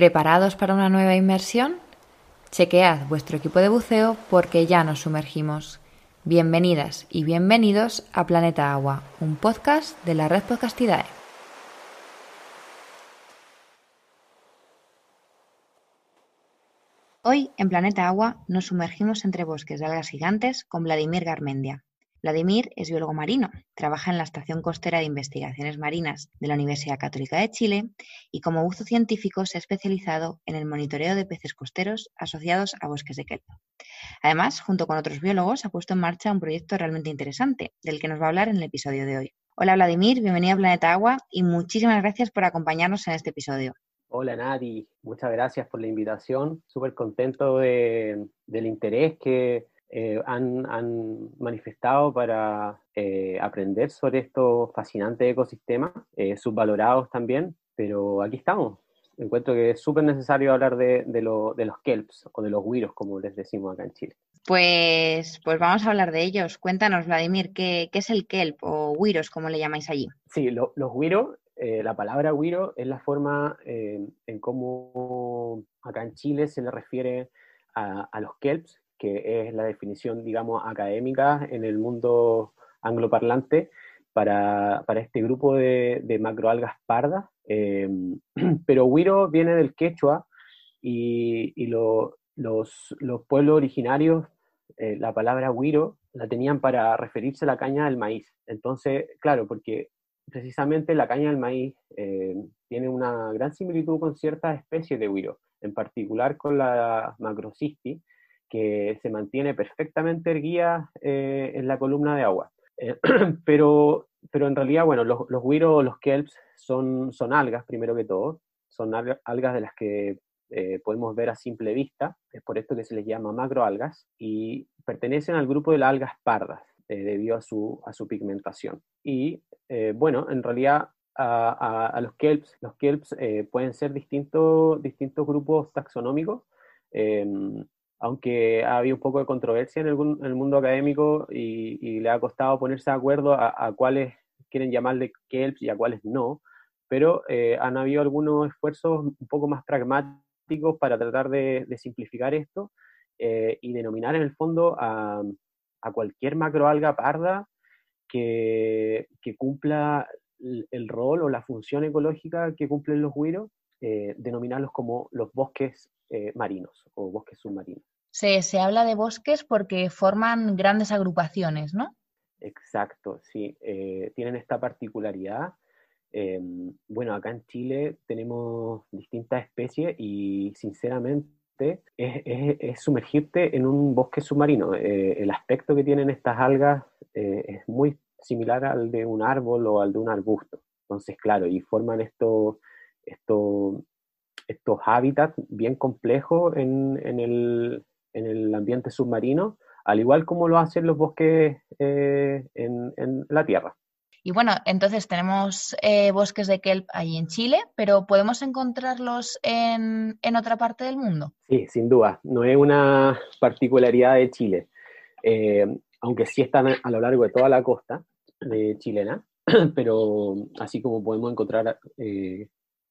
¿Preparados para una nueva inmersión? Chequead vuestro equipo de buceo porque ya nos sumergimos. Bienvenidas y bienvenidos a Planeta Agua, un podcast de la red Podcastidae. Hoy en Planeta Agua nos sumergimos entre bosques de algas gigantes con Vladimir Garmendia, Vladimir es biólogo marino, trabaja en la Estación Costera de Investigaciones Marinas de la Universidad Católica de Chile y como buzo científico se ha especializado en el monitoreo de peces costeros asociados a bosques de kelp. Además, junto con otros biólogos, ha puesto en marcha un proyecto realmente interesante, del que nos va a hablar en el episodio de hoy. Hola Vladimir, bienvenido a Planeta Agua y muchísimas gracias por acompañarnos en este episodio. Hola Nati, muchas gracias por la invitación. Súper contento del interés que eh, han, manifestado para eh, aprender sobre estos fascinantes ecosistemas, eh, subvalorados también, pero aquí estamos. Encuentro que es súper necesario hablar de, los kelps o de los huiros, como les decimos acá en Chile. Pues, pues vamos a hablar de ellos. Cuéntanos, Vladimir, ¿qué, es el kelp o huiros, como le llamáis allí? Sí, los huiros, la palabra huiro es la forma en cómo acá en Chile se le refiere a, a los kelps, que es la definición, digamos, académica en el mundo angloparlante para, para este grupo de, de macroalgas pardas. Em, pero Wiro viene del quechua y, y los, los, pueblos originarios, eh, la palabra Wiro la tenían para referirse a la caña del maíz. Entonces, claro, porque precisamente la caña del maíz eh, tiene una gran similitud con ciertas especies de Wiro, en particular con la macrocisti, que se mantiene perfectamente erguida eh, en la columna de agua. Eh, pero, pero en realidad, bueno, los, los los kelps, son, son algas, primero que todo. Son algas de las que eh, podemos ver a simple vista, es por esto que se les llama macroalgas, y pertenecen al grupo de las algas pardas, debido a su, a su pigmentación. Y bueno, en realidad a, a, los kelps, los kelps pueden ser distintos, distintos grupos taxonómicos. Em, aunque ha habido un poco de controversia en el, mundo académico y, le ha costado ponerse de acuerdo a, cuáles quieren llamarle kelps y a cuáles no, pero eh, han habido algunos esfuerzos un poco más pragmáticos para tratar de, simplificar esto eh, y denominar en el fondo a, cualquier macroalga parda que, cumpla el, rol o la función ecológica que cumplen los huiros, eh, denominarlos como los bosques marinos o bosques submarinos. Se, se, habla de bosques porque forman grandes agrupaciones, ¿no? Exacto, sí. Eh, tienen esta particularidad. Em, bueno, acá en Chile tenemos distintas especies y sinceramente es, sumergirte en un bosque submarino. Eh, el aspecto que tienen estas algas eh, es muy similar al de un árbol o al de un arbusto. Entonces, claro, y forman estos, estos, estos hábitats bien complejos en, en, el, en el ambiente submarino, al igual como lo hacen los bosques eh, en, la Tierra. Y bueno, entonces tenemos eh, bosques de kelp ahí en Chile, pero ¿podemos encontrarlos en, otra parte del mundo? Sí, sin duda. No es una particularidad de Chile, eh, aunque sí están a lo largo de toda la costa de chilena, pero así como podemos encontrar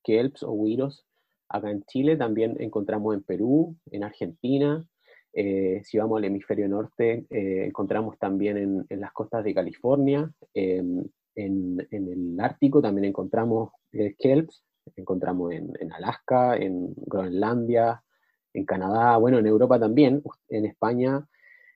kelps o huiros acá en Chile, también encontramos en Perú, en Argentina, eh, si vamos al hemisferio norte, eh, encontramos también en, las costas de California, em, en, el Ártico también encontramos eh, kelps, encontramos en, Alaska, en Groenlandia, en Canadá, bueno, en Europa también, en España,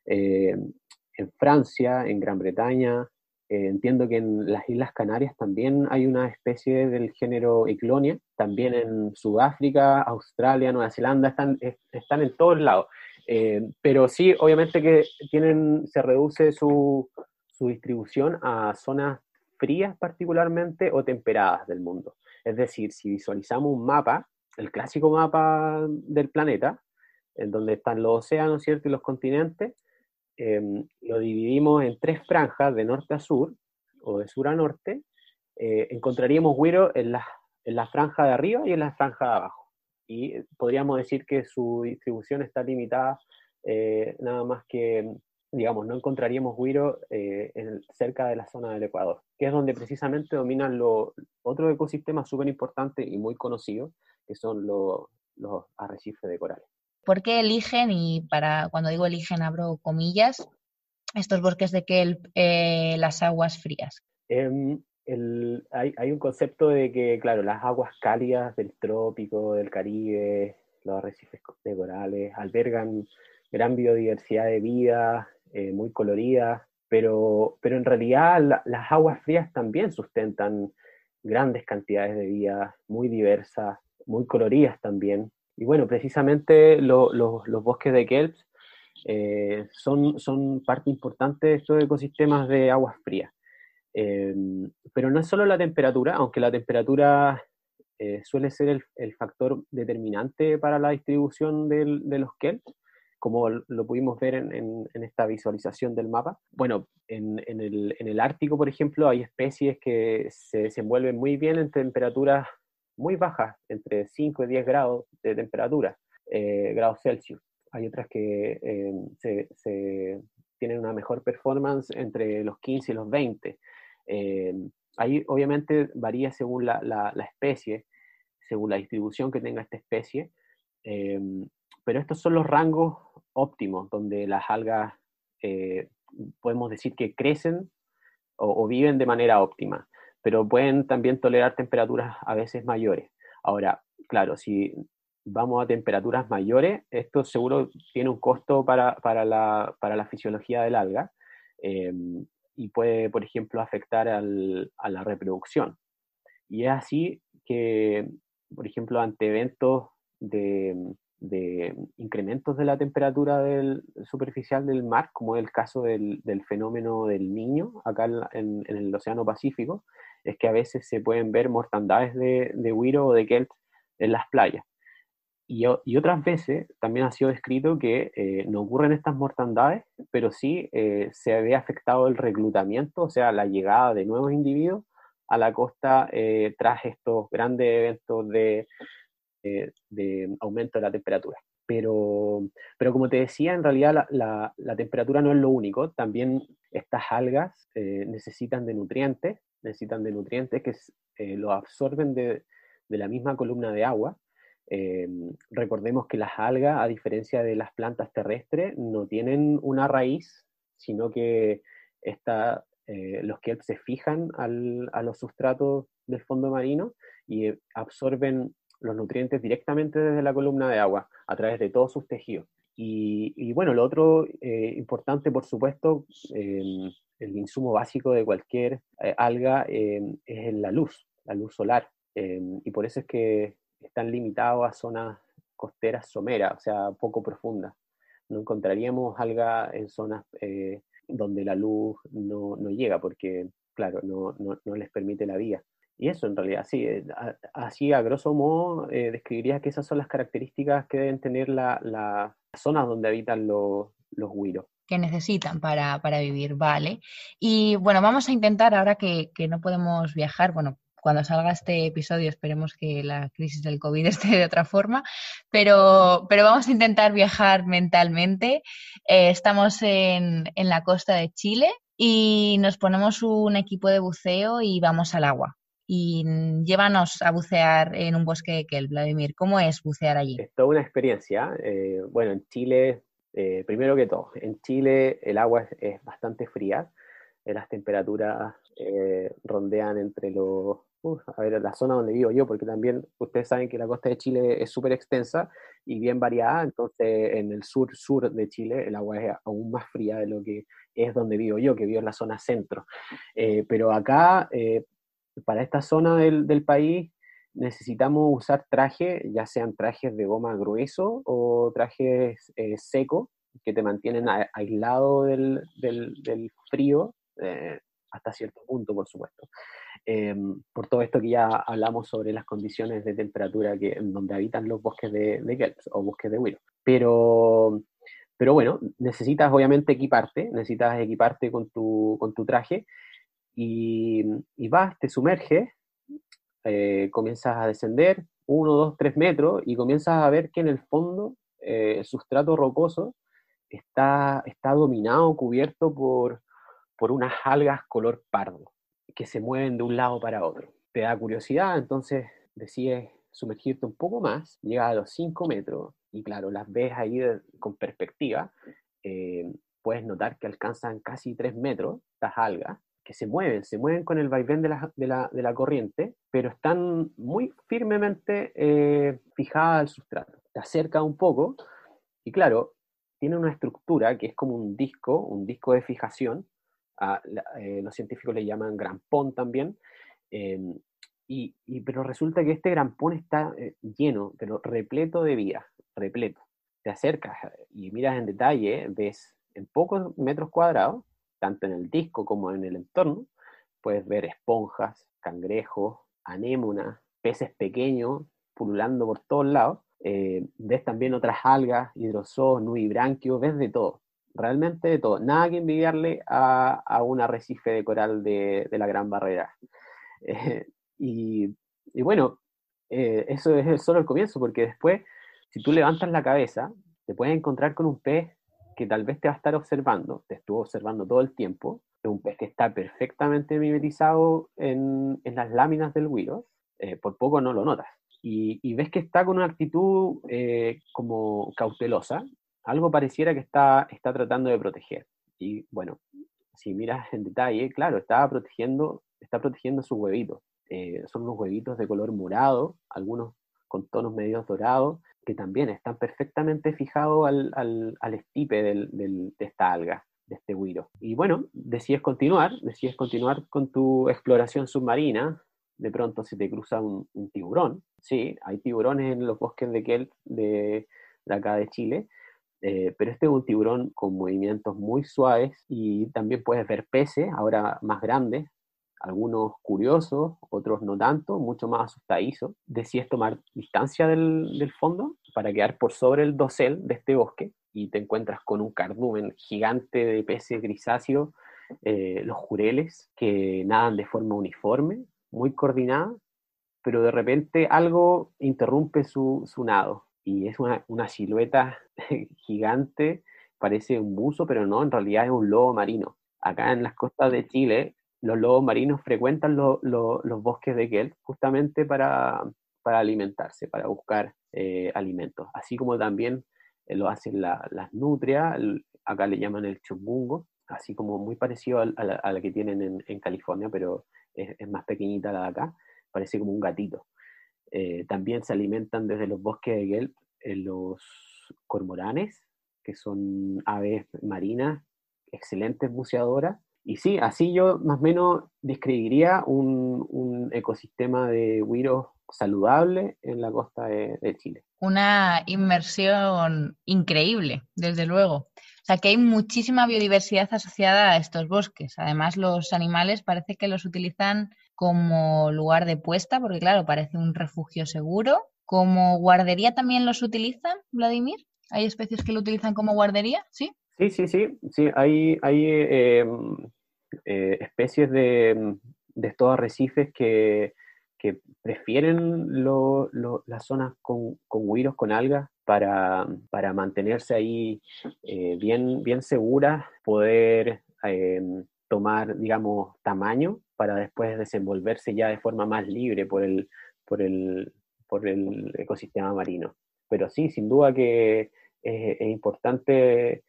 en Francia, en Gran Bretaña. Entiendo que en las Islas Canarias también hay una especie del género Iclonia, también en Sudáfrica, Australia, Nueva Zelanda, están, están en todos lados. Eh, pero sí, obviamente que tienen, se reduce su, su distribución a zonas frías particularmente o temperadas del mundo. Es decir, si visualizamos un mapa, el clásico mapa del planeta, en donde están los océanos, ¿cierto? Y los continentes, em, lo dividimos en tres franjas, de norte a sur, o de sur a norte, eh, encontraríamos güiro en la, en la franja de arriba y en la franja de abajo y podríamos decir que su distribución está limitada eh, nada más que digamos, no encontraríamos guiro eh, cerca de la zona del Ecuador, que es donde precisamente dominan los otros ecosistemas súper importantes y muy conocidos, que son los arrecifes de corales. ¿Por qué eligen, y para cuando digo eligen abro comillas, estos bosques de kelp eh, las aguas frías? Em, hay, un concepto de que, claro, las aguas cálidas del trópico, del Caribe, los arrecifes de corales, albergan gran biodiversidad de vida, eh, muy colorida, pero, pero en realidad las aguas frías también sustentan grandes cantidades de vida, muy diversas, muy coloridas también. Y bueno, precisamente los bosques de kelps eh, son, son parte importante de estos ecosistemas de aguas frías. Eh, pero no es solo la temperatura, aunque la temperatura suele ser el, factor determinante para la distribución de los kelps, como lo pudimos ver en, esta visualización del mapa. Bueno, en, el, Ártico, por ejemplo, hay especies que se desenvuelven muy bien en temperaturas muy bajas, entre 5 y 10 grados de temperatura, eh, grados Celsius. Hay otras que eh, tienen una mejor performance entre los 15 y los 20. Eh, ahí obviamente varía según la, especie, según la distribución que tenga esta especie, pero estos son los rangos óptimos, donde las algas podemos decir que crecen o, viven de manera óptima, pero pueden también tolerar temperaturas a veces mayores. Ahora, claro, si vamos a temperaturas mayores, esto seguro tiene un costo para, la, fisiología del alga em, y puede, por ejemplo, afectar a la reproducción. Y es así que, por ejemplo, ante eventos de, de incrementos de la temperatura del, superficial del mar, como es el caso del, fenómeno del niño acá en, el Océano Pacífico, es que a veces se pueden ver mortandades de, de o de kelp en las playas. Y, otras veces también ha sido descrito que eh, no ocurren estas mortandades, pero sí eh, se ve afectado el reclutamiento, o sea, la llegada de nuevos individuos a la costa eh, tras estos grandes eventos de, eh, de aumento de la temperatura. Pero, pero como te decía, en realidad la, la, temperatura no es lo único, también estas algas necesitan de nutrientes, necesitan de nutrientes que eh, lo absorben de, la misma columna de agua. recordemos que las algas, a diferencia de las plantas terrestres, no tienen una raíz, sino que esta, los kelp se fijan al, a los sustratos del fondo marino y absorben los nutrientes directamente desde la columna de agua, a través de todos sus tejidos. Y, bueno, lo otro eh, importante, por supuesto, el insumo básico de cualquier eh, alga es la luz, la luz solar. y por eso es que están limitados a zonas costeras someras, o sea, poco profundas. No encontraríamos alga en zonas eh, donde la luz no, llega, porque, claro, no, no les permite la vía. Y eso en realidad, sí, eh, así a grosso modo eh, describiría que esas son las características que deben tener las la zonas donde habitan los, los que necesitan para, para, vivir, vale. Y bueno, vamos a intentar, ahora que, que, no podemos viajar, bueno, cuando salga este episodio esperemos que la crisis del COVID esté de otra forma, pero, pero vamos a intentar viajar mentalmente. Eh, estamos en, en la costa de Chile y nos ponemos un equipo de buceo y vamos al agua y llévanos a bucear en un bosque de Kelp, Vladimir. ¿Cómo es bucear allí? Es toda una experiencia. Eh, bueno, en Chile, eh, primero que todo, en Chile el agua es, bastante fría. Eh, las temperaturas rondean entre los... a ver, la zona donde vivo yo, porque también ustedes saben que la costa de Chile es súper extensa y bien variada, entonces en el sur-sur de Chile el agua es aún más fría de lo que es donde vivo yo, que vivo en la zona centro. pero acá para esta zona del, país necesitamos usar trajes, ya sean trajes de goma grueso o trajes eh, secos, que te mantienen aislado del, frío eh, hasta cierto punto, por supuesto. Em, por todo esto que ya hablamos sobre las condiciones de temperatura que, en donde habitan los bosques de, de o bosques de Willow. Pero, pero bueno, necesitas obviamente equiparte, necesitas equiparte con tu, con tu traje y, vas, te sumerges, eh, comienzas a descender uno, dos, tres metros y comienzas a ver que en el fondo eh, el sustrato rocoso está, está dominado, cubierto por, por unas algas color pardo que se mueven de un lado para otro. Te da curiosidad, entonces decides sumergirte un poco más, llegas a los 5 metros y claro, las ves ahí con perspectiva, eh, puedes notar que alcanzan casi 3 metros estas algas, que se mueven, se mueven con el vaivén de la, de la, de la corriente, pero están muy firmemente eh, fijadas al sustrato. Te acerca un poco y claro, tiene una estructura que es como un disco, un disco de fijación, eh, los científicos le llaman grampón también, em, y, pero resulta que este grampón está eh, lleno, pero repleto de vida, repleto. Te acercas y miras en detalle, ves en pocos metros cuadrados, tanto en el disco como en el entorno, puedes ver esponjas, cangrejos, anémonas, peces pequeños pululando por todos lados. Eh, ves también otras algas, hidrozoos, nubibranquios, ves de todo realmente de todo. Nada que envidiarle a, un arrecife de coral de, la Gran Barrera. Eh, y, bueno, eh, eso es solo el comienzo, porque después, si tú levantas la cabeza, te puedes encontrar con un pez que tal vez te va a estar observando, te estuvo observando todo el tiempo, es un pez que está perfectamente mimetizado en, las láminas del huiro, eh, por poco no lo notas. Y, ves que está con una actitud como cautelosa, algo pareciera que está, está tratando de proteger. Y bueno, si miras en detalle, claro, está protegiendo, está protegiendo sus huevitos. Eh, son unos huevitos de color morado, algunos con tonos medios dorados, que también están perfectamente fijados al, al, estipe del, del, de esta alga, de este huiro. Y bueno, decides continuar, decides continuar con tu exploración submarina, de pronto se te cruza un, tiburón, sí, hay tiburones en los bosques de Kelp de, de acá de Chile, eh, pero este es un tiburón con movimientos muy suaves y también puedes ver peces, ahora más grandes, algunos curiosos, otros no tanto, mucho más asustadizos. Decides tomar distancia del, del, fondo para quedar por sobre el dosel de este bosque y te encuentras con un cardumen gigante de peces grisáceos, eh, los jureles, que nadan de forma uniforme, muy coordinada, pero de repente algo interrumpe su, su nado y es una, una silueta gigante, parece un buzo, pero no, en realidad es un lobo marino. Acá en las costas de Chile, los lobos marinos frecuentan los bosques de Kelp justamente para, alimentarse, para buscar eh, alimentos, así como también eh, lo hacen las nutrias, acá le llaman el chubungo, así como muy parecido a, la, que tienen en, California, pero es, más pequeñita la de acá, parece como un gatito. Eh, también se alimentan desde los bosques de eh, los cormoranes, que son aves marinas, excelentes buceadoras. Y sí, así yo más o menos describiría un, ecosistema de huiros saludable en la costa de, de, Chile. Una inmersión increíble, desde luego. O sea que hay muchísima biodiversidad asociada a estos bosques. Además, los animales parece que los utilizan como lugar de puesta, porque claro, parece un refugio seguro. ¿Como guardería también los utilizan, Vladimir? ¿Hay especies que lo utilizan como guardería? ¿Sí? Sí, sí, sí. sí hay hay em, eh, especies de, de, estos arrecifes que, que prefieren las zonas con, con huiros, con algas, para, para mantenerse ahí eh, bien, bien seguras, poder tomar, digamos, tamaño para después desenvolverse ya de forma más libre por el, por el, por el ecosistema marino. Pero sí, sin duda que es, importante,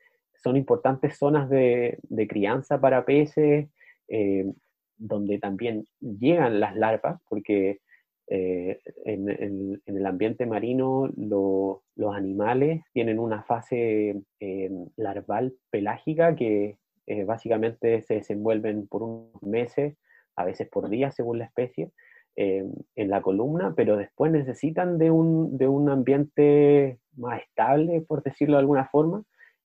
son importantes zonas de, de crianza para peces, eh, donde también llegan las larvas, porque eh, en, el ambiente marino los animales tienen una fase eh, larval pelágica que básicamente se desenvuelven por unos meses, a veces por días según la especie, en la columna, pero después necesitan de un, de un ambiente más estable, por decirlo de alguna forma,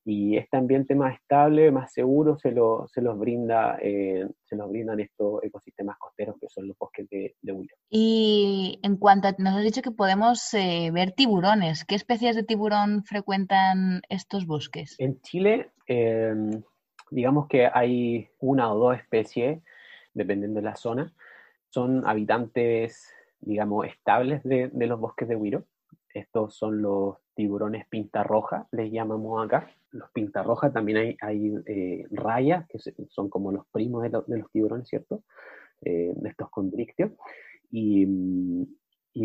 y este ambiente más estable, más seguro, se, lo, se los brinda, eh, se los brindan estos ecosistemas costeros que son los bosques de, de Y en cuanto a, nos has dicho que podemos ver tiburones, ¿qué especies de tiburón frecuentan estos bosques? En Chile, digamos que hay una o dos especies, dependiendo de la zona, son habitantes, digamos, estables de, los bosques de Huiro. Estos son los tiburones pinta roja, les llamamos acá. Los pinta roja también hay, hay eh, rayas, que son como los primos de, los tiburones, ¿cierto? Eh, estos condrictios. Y,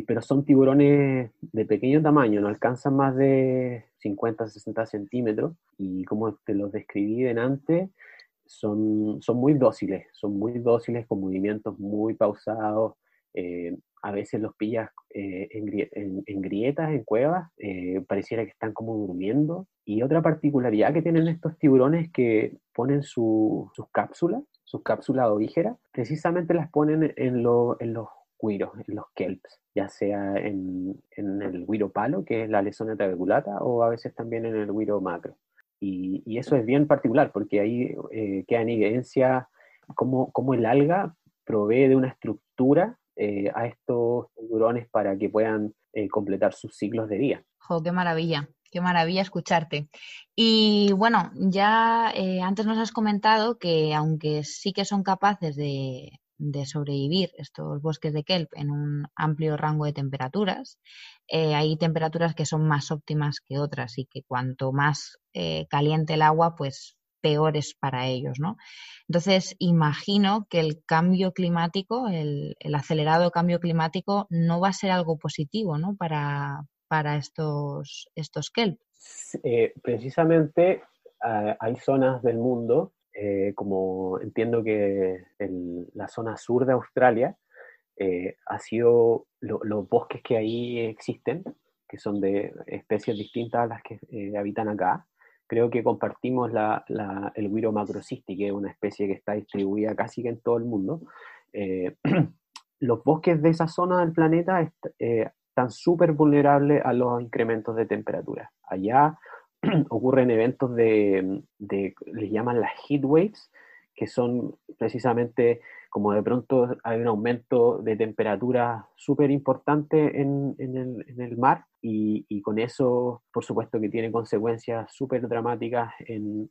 pero son tiburones de pequeño tamaño, no alcanzan más de 50, 60 centímetros. Y como te los describí antes, son, son muy dóciles, son muy dóciles con movimientos muy pausados. Eh, a veces los pillas eh, en, grietas, en cuevas, eh, pareciera que están como durmiendo. Y otra particularidad que tienen estos tiburones es que ponen sus cápsulas, sus cápsulas ovígeras, precisamente las ponen en, los guiros, en los kelps, ya sea en, el guiro palo, que es la lesona trabeculata, o a veces también en el guiro macro. Y, eso es bien particular porque ahí eh, queda en evidencia cómo, cómo, el alga provee de una estructura eh, a estos tiburones para que puedan eh, completar sus ciclos de vida. ¡Jo, qué maravilla! Qué maravilla escucharte. Y bueno, ya antes nos has comentado que aunque sí que son capaces de, sobrevivir estos bosques de kelp en un amplio rango de temperaturas. Eh, hay temperaturas que son más óptimas que otras y que cuanto más eh, caliente el agua, pues peor es para ellos, ¿no? Entonces, imagino que el cambio climático, el, acelerado cambio climático, no va a ser algo positivo, ¿no? Para, para estos, estos kelp. Eh, precisamente hay zonas del mundo eh, como entiendo que la zona sur de Australia eh, ha sido los bosques que ahí existen, que son de especies distintas a las que habitan acá. Creo que compartimos la, el Guiro macrocisti, que es una especie que está distribuida casi que en todo el mundo. los bosques de esa zona del planeta están súper vulnerables a los incrementos de temperatura. Allá ocurren eventos de, les llaman las heat waves, que son precisamente como de pronto hay un aumento de temperatura súper importante en, el, mar y, con eso, por supuesto, que tiene consecuencias súper dramáticas en,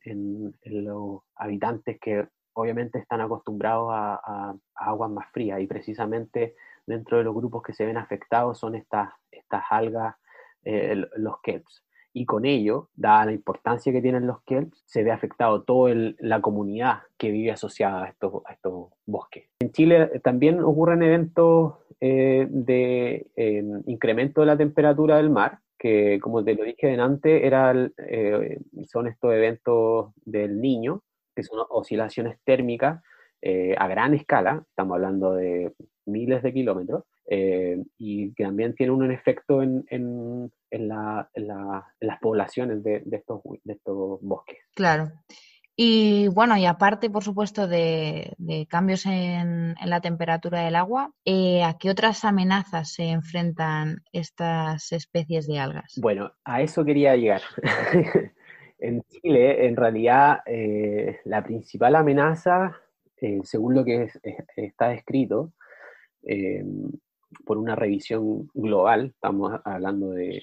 los habitantes que obviamente están acostumbrados a, aguas más frías. Y precisamente dentro de los grupos que se ven afectados son estas, estas algas, eh, los kelps y con ello, dada la importancia que tienen los kelps, se ve afectado toda la comunidad que vive asociada a estos, bosques. En Chile eh, también ocurren eventos eh, de em, incremento de la temperatura del mar, que como te lo dije antes, era, eh, son estos eventos del niño, que son oscilaciones térmicas a gran escala, estamos hablando de miles de kilómetros, eh, y que también tiene un efecto en, en, en, la, las poblaciones de, de, estos, de estos bosques. Claro. Y bueno, y aparte, por supuesto, de, de cambios en, en, la temperatura del agua, eh, ¿a qué otras amenazas se enfrentan estas especies de algas? Bueno, a eso quería llegar. en Chile, en realidad, eh, la principal amenaza, según lo que está escrito, por una revisión global, estamos hablando de,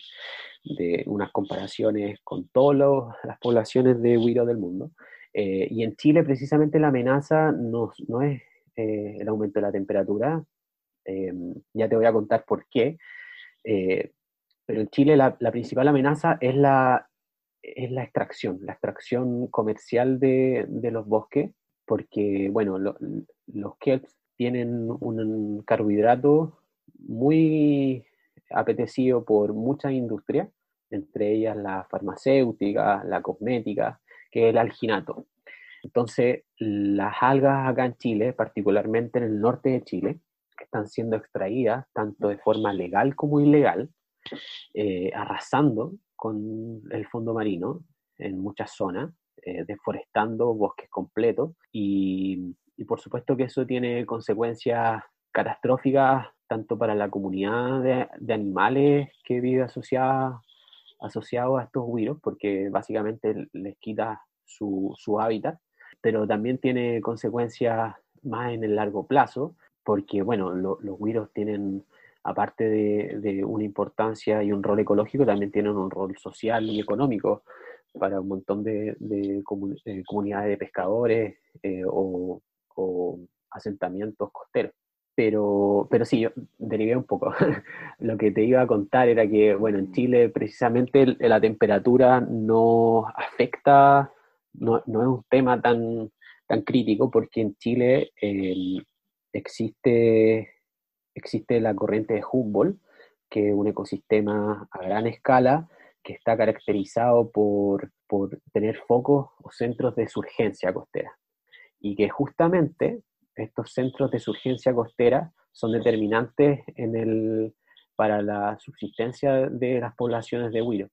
unas comparaciones con todas las poblaciones de huiro del mundo. Eh, y en Chile precisamente la amenaza no, no es eh, el aumento de la temperatura, eh, ya te voy a contar por qué, pero en Chile la, principal amenaza es la, es la extracción, la extracción comercial de, los bosques, porque bueno, los kelps tienen un carbohidrato muy apetecido por muchas industrias, entre ellas la farmacéutica, la cosmética, que es el alginato. Entonces, las algas acá en Chile, particularmente en el norte de Chile, están siendo extraídas tanto de forma legal como ilegal, eh, arrasando con el fondo marino en muchas zonas, eh, deforestando bosques completos y, y por supuesto que eso tiene consecuencias catastróficas tanto para la comunidad de, animales que vive asociada, asociado a estos virus, porque básicamente les quita su, hábitat, pero también tiene consecuencias más en el largo plazo, porque bueno, los virus tienen, aparte de, una importancia y un rol ecológico, también tienen un rol social y económico para un montón de, comunidades de pescadores eh, o asentamientos costeros. pero, pero sí, yo derivé un poco. Lo que te iba a contar era que, bueno, en Chile precisamente la temperatura no afecta, no, es un tema tan, tan crítico porque en Chile eh, existe, existe la corriente de Humboldt, que es un ecosistema a gran escala que está caracterizado por, por tener focos o centros de surgencia costera y que justamente estos centros de surgencia costera son determinantes en el, para la subsistencia de las poblaciones de huiro.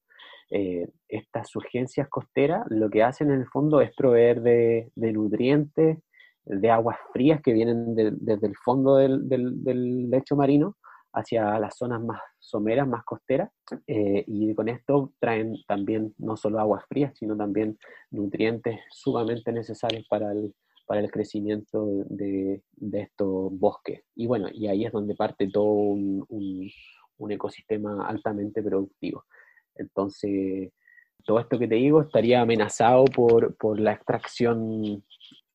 Eh, estas surgencias costeras lo que hacen en el fondo es proveer de, nutrientes, de aguas frías que vienen desde el fondo del, del, lecho marino hacia las zonas más someras, más costeras, eh, y con esto traen también no solo aguas frías, sino también nutrientes sumamente necesarios para el, para el crecimiento de, estos bosques. Y bueno, y ahí es donde parte todo un, ecosistema altamente productivo. Entonces, todo esto que te digo estaría amenazado por, la extracción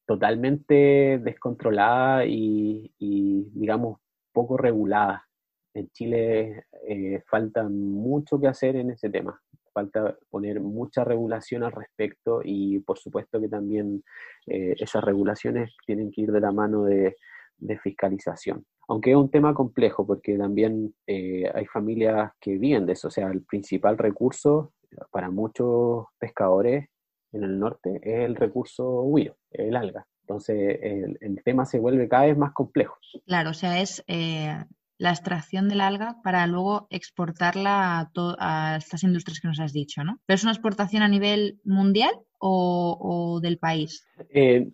totalmente descontrolada y, digamos, poco regulada. En Chile eh, falta mucho que hacer en ese tema falta poner mucha regulación al respecto y por supuesto que también eh, esas regulaciones tienen que ir de la mano de, fiscalización. Aunque es un tema complejo porque también eh, hay familias que viven de eso, o sea, el principal recurso para muchos pescadores en el norte es el recurso huiro, el alga. Entonces el, tema se vuelve cada vez más complejo. Claro, o sea, es eh, la extracción del alga para luego exportarla a, estas industrias que nos has dicho, ¿no? ¿Pero es una exportación a nivel mundial o, del país? Eh,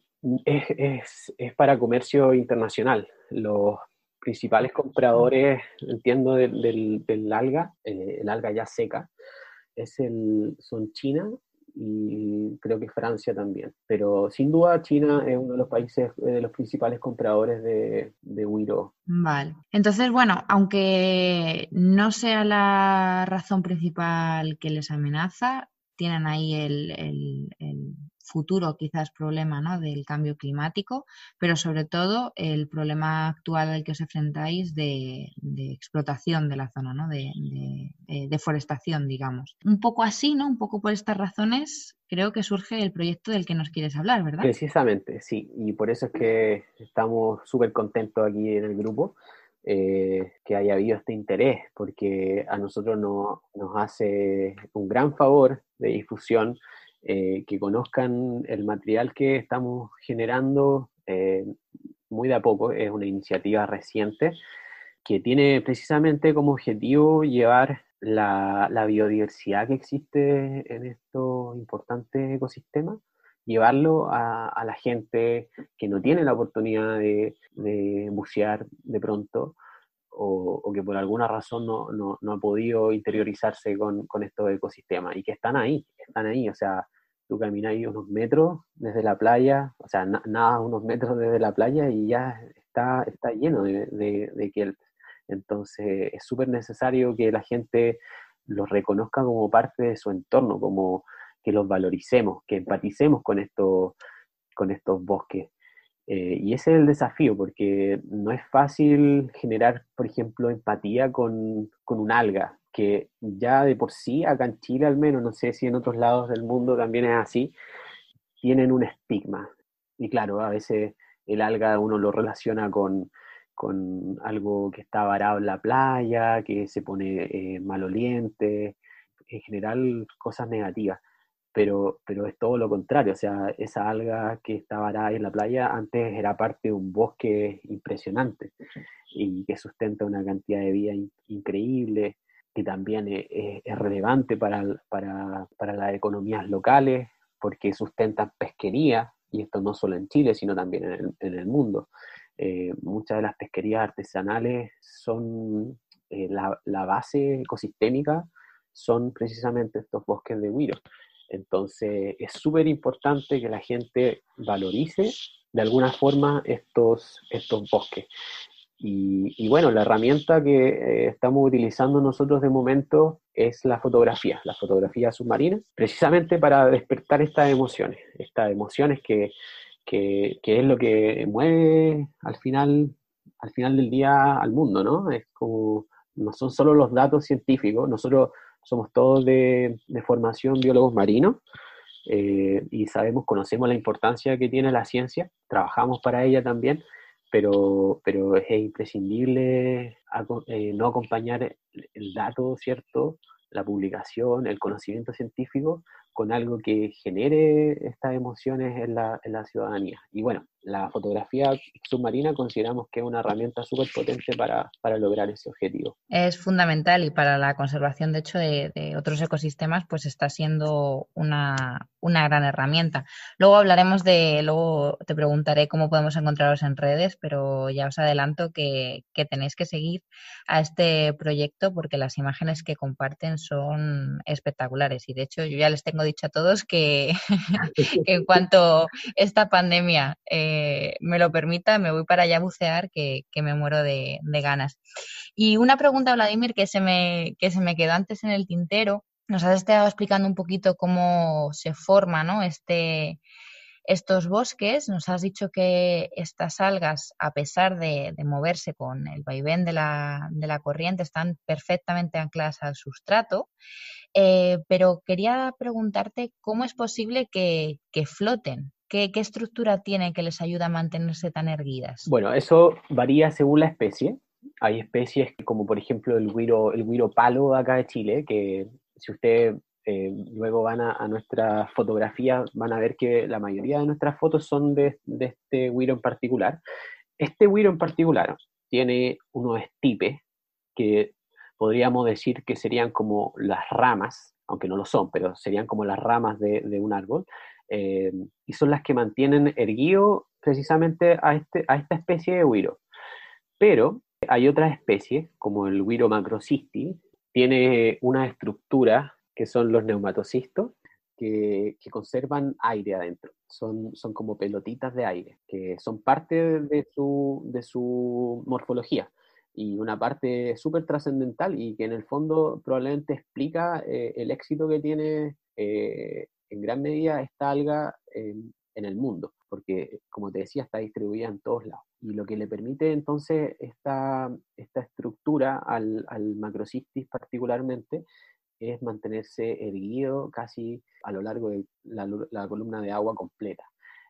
es, para comercio internacional. Los principales compradores, entiendo, del, alga, eh, el alga ya seca, es el, son China, y creo que Francia también. Pero sin duda China es uno de los países, eh, de los principales compradores de, de Wiro. Vale. Entonces, bueno, aunque no sea la razón principal que les amenaza, tienen ahí el, futuro quizás problema ¿no? del cambio climático, pero sobre todo el problema actual al que os enfrentáis de, explotación de la zona, ¿no? de, deforestación, digamos. Un poco así, ¿no? Un poco por estas razones, creo que surge el proyecto del que nos quieres hablar, ¿verdad? Precisamente, sí, y por eso es que estamos súper contentos aquí en el grupo. Eh, que haya habido este interés, porque a nosotros nos hace un gran favor de difusión eh, que conozcan el material que estamos generando eh, muy de a poco, es una iniciativa reciente que tiene precisamente como objetivo llevar la, biodiversidad que existe en estos importantes ecosistemas, llevarlo a, la gente que no tiene la oportunidad de, bucear de pronto o, que por alguna razón no, ha podido interiorizarse con, con estos ecosistemas y que están ahí, están ahí, o sea, tú caminas ahí unos metros desde la playa, o sea, nada, unos metros desde la playa y ya está, está lleno de, de, Entonces es súper necesario que la gente los reconozca como parte de su entorno, como que los valoricemos, que empaticemos con, esto, con estos bosques. Eh, y ese es el desafío, porque no es fácil generar, por ejemplo, empatía con, con un alga, que ya de por sí, acá en Chile al menos, no sé si en otros lados del mundo también es así, tienen un estigma. Y claro, a veces el alga uno lo relaciona con, algo que está varado en la playa, que se pone eh, maloliente, en general cosas negativas. Pero, pero es todo lo contrario, o sea, esa alga que está varada en la playa antes era parte de un bosque impresionante y que sustenta una cantidad de vida increíble que también es, relevante para, las economías locales, porque sustentan pesquería, y esto no solo en Chile, sino también en el, mundo. Eh, muchas de las pesquerías artesanales son eh, la, base ecosistémica, son precisamente estos bosques de huiro. Entonces es súper importante que la gente valorice de alguna forma estos, estos bosques. Y, bueno, la herramienta que eh, estamos utilizando nosotros de momento es la fotografía, la fotografía submarina, precisamente para despertar estas emociones, estas emociones que, que, es lo que mueve al final al final del día al mundo, ¿no? Es como, no son solo los datos científicos, nosotros somos todos de, formación biólogos marinos eh, y sabemos, conocemos la importancia que tiene la ciencia, trabajamos para ella también, pero, pero es imprescindible eh, no acompañar el dato, ¿cierto? La publicación, el conocimiento científico con algo que genere estas emociones en la, en la ciudadanía. Y bueno, la fotografía submarina consideramos que es una herramienta súper potente para, para, lograr ese objetivo. Es fundamental y para la conservación, de hecho, de, de otros ecosistemas, pues está siendo una, una, gran herramienta. Luego hablaremos de, luego te preguntaré cómo podemos encontraros en redes, pero ya os adelanto que, que tenéis que seguir a este proyecto porque las imágenes que comparten son espectaculares y de hecho yo ya les tengo dicho a todos que, en cuanto esta pandemia eh, me lo permita, me voy para allá a bucear, que, me muero de, ganas. Y una pregunta, Vladimir, que se, me, que se me quedó antes en el tintero. Nos has estado explicando un poquito cómo se forma ¿no? este, estos bosques. Nos has dicho que estas algas, a pesar de, moverse con el vaivén de la, de la, corriente, están perfectamente ancladas al sustrato. Eh, pero quería preguntarte cómo es posible que, floten. ¿Qué, estructura tiene que les ayuda a mantenerse tan erguidas? Bueno, eso varía según la especie. Hay especies como por ejemplo el guiro, el guiro palo acá de Chile, que si usted eh, luego van a, nuestra fotografía, van a ver que la mayoría de nuestras fotos son de, este guiro en particular. Este guiro en particular tiene unos estipes que podríamos decir que serían como las ramas, aunque no lo son, pero serían como las ramas de, un árbol, eh, y son las que mantienen erguido precisamente a, este, a esta especie de huiro. Pero hay otras especies, como el huiro macrocisti, tiene una estructura que son los neumatocistos, que, conservan aire adentro. Son, son como pelotitas de aire, que son parte de su, de su morfología y una parte súper trascendental y que en el fondo probablemente explica eh, el éxito que tiene eh, en gran medida esta alga en, el mundo, porque como te decía, está distribuida en todos lados. Y lo que le permite entonces esta, esta estructura al, al macrocistis particularmente es mantenerse erguido casi a lo largo de la, columna de agua completa,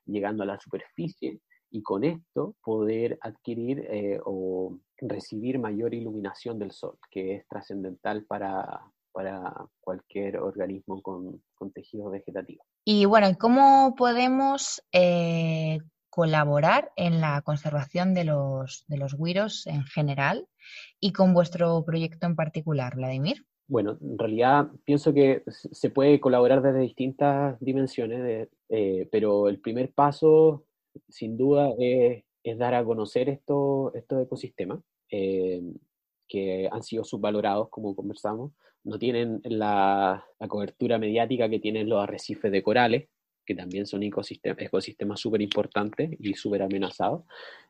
llegando a la superficie y con esto poder adquirir eh, o recibir mayor iluminación del sol, que es trascendental para, para cualquier organismo con, con, tejido vegetativo. Y bueno, ¿cómo podemos eh, colaborar en la conservación de los, de los guiros en general y con vuestro proyecto en particular, Vladimir? Bueno, en realidad pienso que se puede colaborar desde distintas dimensiones, eh, pero el primer paso sin duda es, dar a conocer estos, estos ecosistemas eh, que han sido subvalorados, como conversamos, no tienen la, cobertura mediática que tienen los arrecifes de corales, que también son ecosistemas súper importantes y súper amenazados.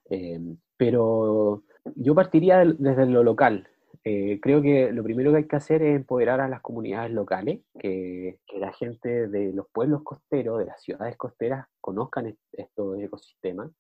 Eh, pero yo partiría desde lo local. Eh, creo que lo primero que hay que hacer es empoderar a las comunidades locales, que, la gente de los pueblos costeros, de las ciudades costeras, conozcan estos ecosistemas,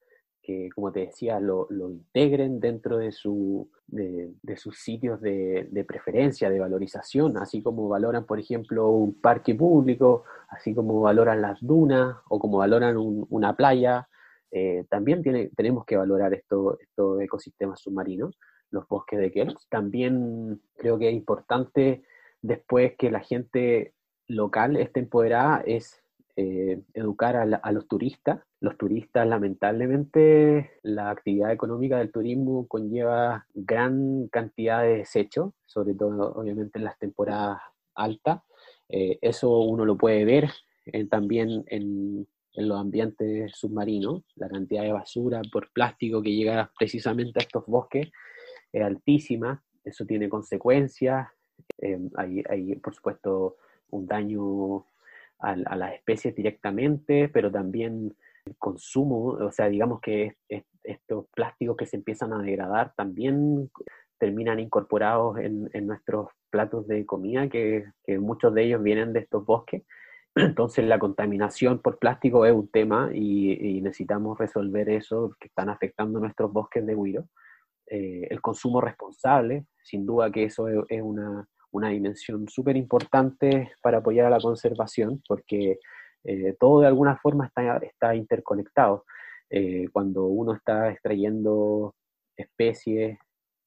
que como te decía, lo, integren dentro de, su, de, sus sitios de, preferencia, de valorización, así como valoran, por ejemplo, un parque público, así como valoran las dunas o como valoran una playa. Eh, también tiene, tenemos que valorar estos ecosistemas submarinos los bosques de Kelp. También creo que es importante después que la gente local esté empoderada es eh, educar a, los turistas. Los turistas, lamentablemente, la actividad económica del turismo conlleva gran cantidad de desechos, sobre todo obviamente en las temporadas altas. Eh, eso uno lo puede ver eh, también en, en los ambientes submarinos, la cantidad de basura por plástico que llega precisamente a estos bosques es altísima, eso tiene consecuencias, eh, hay, por supuesto un daño a, las especies directamente, pero también el consumo, o sea, digamos que estos plásticos que se empiezan a degradar también terminan incorporados en, nuestros platos de comida, que, muchos de ellos vienen de estos bosques. Entonces la contaminación por plástico es un tema y, necesitamos resolver eso que están afectando nuestros bosques de huiro. Eh, el consumo responsable, sin duda que eso es, una, dimensión súper importante para apoyar a la conservación, porque eh, todo de alguna forma está, está interconectado. Eh, cuando uno está extrayendo especies,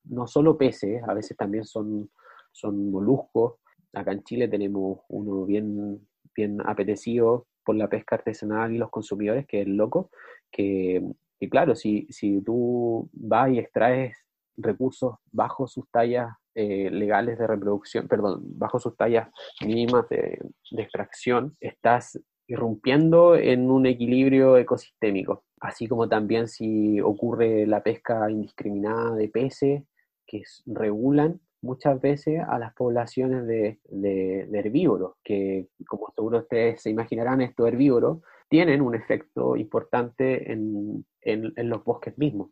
no solo peces, a veces también son, son moluscos. Acá en Chile tenemos uno bien, bien apetecido por la pesca artesanal y los consumidores, que es el loco, que y claro, si, si tú vas y extraes recursos bajo sus tallas eh, legales de reproducción, perdón, bajo sus tallas mínimas de, extracción, estás irrumpiendo en un equilibrio ecosistémico, así como también si ocurre la pesca indiscriminada de peces que regulan muchas veces a las poblaciones de, de, de herbívoros, que como seguro ustedes se imaginarán, estos herbívoros tienen un efecto importante en, los bosques mismos,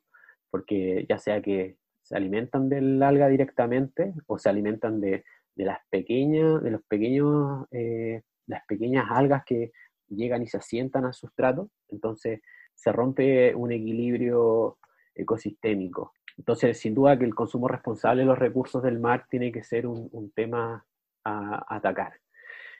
porque ya sea que se alimentan del alga directamente o se alimentan de, las pequeñas, de los pequeños, eh, las pequeñas algas que llegan y se asientan al sustrato, entonces se rompe un equilibrio ecosistémico. Entonces, sin duda que el consumo responsable de los recursos del mar tiene que ser un, tema a atacar.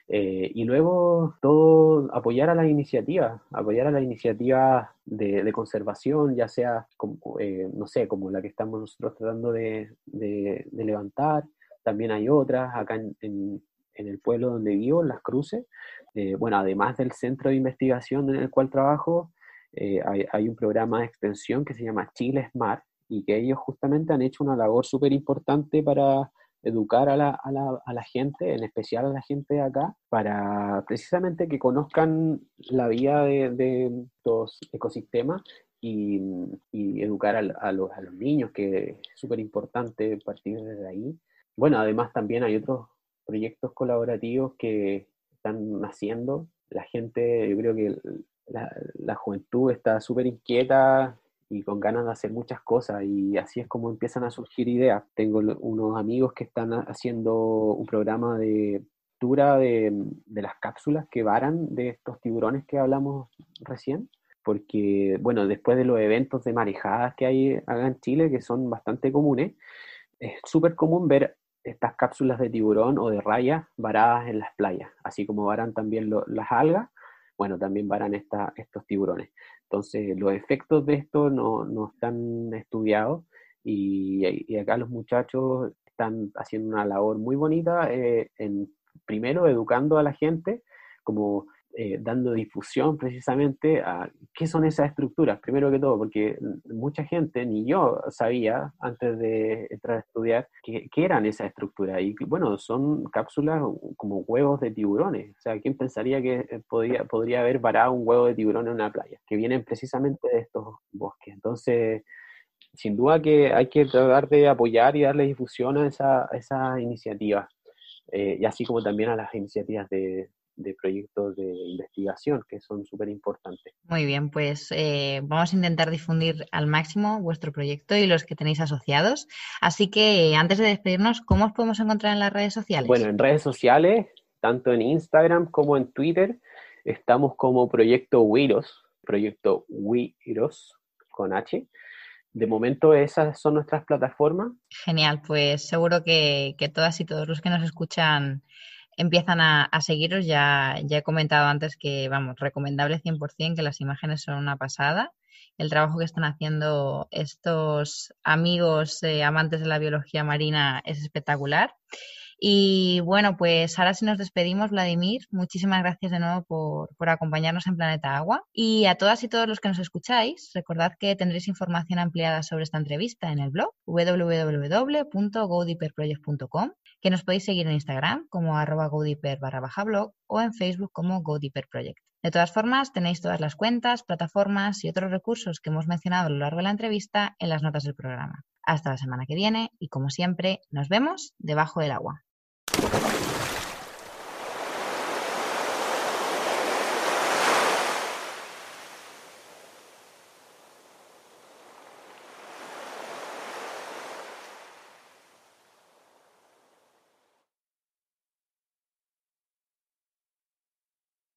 Eh, y luego todo apoyar a las iniciativas, apoyar a las iniciativas de, conservación, ya sea, como, eh, no sé, como la que estamos nosotros tratando de, levantar. También hay otras acá en, el pueblo donde vivo, en Las Cruces. Eh, bueno, además del centro de investigación en el cual trabajo, hay, hay, un programa de extensión que se llama Chile Smart y que ellos justamente han hecho una labor súper importante para educar a la, a, la, a la, gente, en especial a la gente acá, para precisamente que conozcan la vida de, de estos ecosistemas y, y educar a, los, a, los, niños, que es súper importante partir desde ahí. Bueno, además también hay otros proyectos colaborativos que están naciendo. La gente, yo creo que la, la juventud está súper inquieta y con ganas de hacer muchas cosas y así es como empiezan a surgir ideas. Tengo unos amigos que están haciendo un programa de lectura de, de las cápsulas que varan de estos tiburones que hablamos recién, porque, bueno, después de los eventos de marejadas que hay acá en Chile, que son bastante comunes, es súper común ver estas cápsulas de tiburón o de raya varadas en las playas, así como varan también las algas, bueno, también varan estos tiburones. Entonces, los efectos de esto no, no están estudiados y, acá los muchachos están haciendo una labor muy bonita eh, en, primero, educando a la gente, como eh, dando difusión precisamente a qué son esas estructuras, primero que todo, porque mucha gente, ni yo sabía antes de entrar a estudiar, qué, eran esas estructuras. Y bueno, son cápsulas como huevos de tiburones. O sea, ¿quién pensaría que eh, podría, haber varado un huevo de tiburón en una playa? Que vienen precisamente de estos bosques. Entonces, sin duda que hay que tratar de apoyar y darle difusión a esa, esa iniciativa. Eh, y así como también a las iniciativas de, de proyectos de investigación que son súper importantes. Muy bien, pues eh, vamos a intentar difundir al máximo vuestro proyecto y los que tenéis asociados. Así que antes de despedirnos, ¿cómo os podemos encontrar en las redes sociales? Bueno, en redes sociales, tanto en Instagram como en Twitter, estamos como Proyecto Wiros, Proyecto Wiros con H. De momento esas son nuestras plataformas. Genial, pues seguro que, que todas y todos los que nos escuchan empiezan a, seguiros. Ya, he comentado antes que, vamos, recomendable 100%, que las imágenes son una pasada. El trabajo que están haciendo estos amigos eh, amantes de la biología marina es espectacular. Y bueno, pues ahora sí nos despedimos, Vladimir. Muchísimas gracias de nuevo por, por, acompañarnos en Planeta Agua. Y a todas y todos los que nos escucháis, recordad que tendréis información ampliada sobre esta entrevista en el blog www.godiperproject.com que nos podéis seguir en Instagram como arroba barra blog o en Facebook como Project. De todas formas, tenéis todas las cuentas, plataformas y otros recursos que hemos mencionado a lo largo de la entrevista en las notas del programa. Hasta la semana que viene y como siempre, nos vemos debajo del agua.